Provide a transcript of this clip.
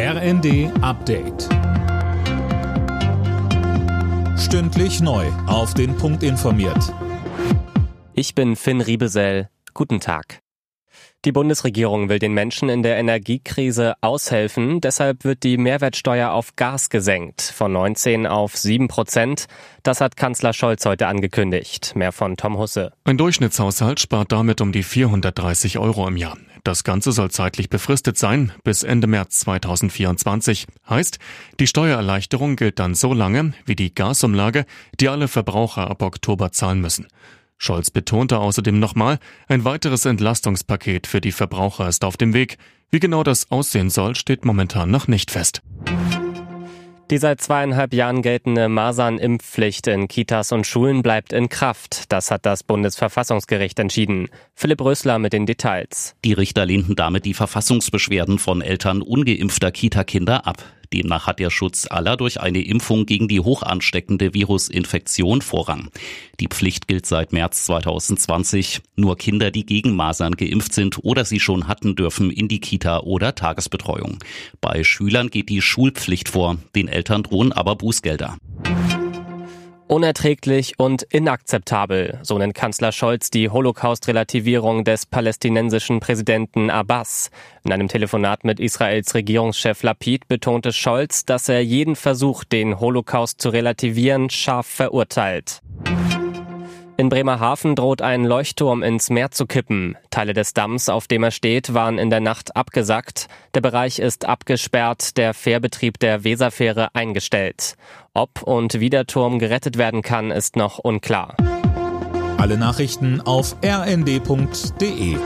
RND Update. Stündlich neu. Auf den Punkt informiert. Ich bin Finn Riebesell. Guten Tag. Die Bundesregierung will den Menschen in der Energiekrise aushelfen. Deshalb wird die Mehrwertsteuer auf Gas gesenkt. Von 19 auf 7 Prozent. Das hat Kanzler Scholz heute angekündigt. Mehr von Tom Husse. Ein Durchschnittshaushalt spart damit um die 430 Euro im Jahr. Das Ganze soll zeitlich befristet sein, bis Ende März 2024. Heißt, die Steuererleichterung gilt dann so lange wie die Gasumlage, die alle Verbraucher ab Oktober zahlen müssen. Scholz betonte außerdem nochmal, ein weiteres Entlastungspaket für die Verbraucher ist auf dem Weg. Wie genau das aussehen soll, steht momentan noch nicht fest. Die seit zweieinhalb Jahren geltende Masernimpfpflicht in Kitas und Schulen bleibt in Kraft. Das hat das Bundesverfassungsgericht entschieden. Philipp Rösler mit den Details. Die Richter lehnten damit die Verfassungsbeschwerden von Eltern ungeimpfter Kita-Kinder ab. Demnach hat der Schutz aller durch eine Impfung gegen die hoch ansteckende Virusinfektion Vorrang. Die Pflicht gilt seit März 2020. Nur Kinder, die gegen Masern geimpft sind oder sie schon hatten, dürfen in die Kita oder Tagesbetreuung. Bei Schülern geht die Schulpflicht vor. Den Eltern drohen aber Bußgelder. Unerträglich und inakzeptabel, so nennt Kanzler Scholz die Holocaust-Relativierung des palästinensischen Präsidenten Abbas. In einem Telefonat mit Israels Regierungschef Lapid betonte Scholz, dass er jeden Versuch, den Holocaust zu relativieren, scharf verurteilt. In Bremerhaven droht ein Leuchtturm ins Meer zu kippen. Teile des Damms, auf dem er steht, waren in der Nacht abgesackt. Der Bereich ist abgesperrt, der Fährbetrieb der Weserfähre eingestellt. Ob und wie der Turm gerettet werden kann, ist noch unklar. Alle Nachrichten auf rnd.de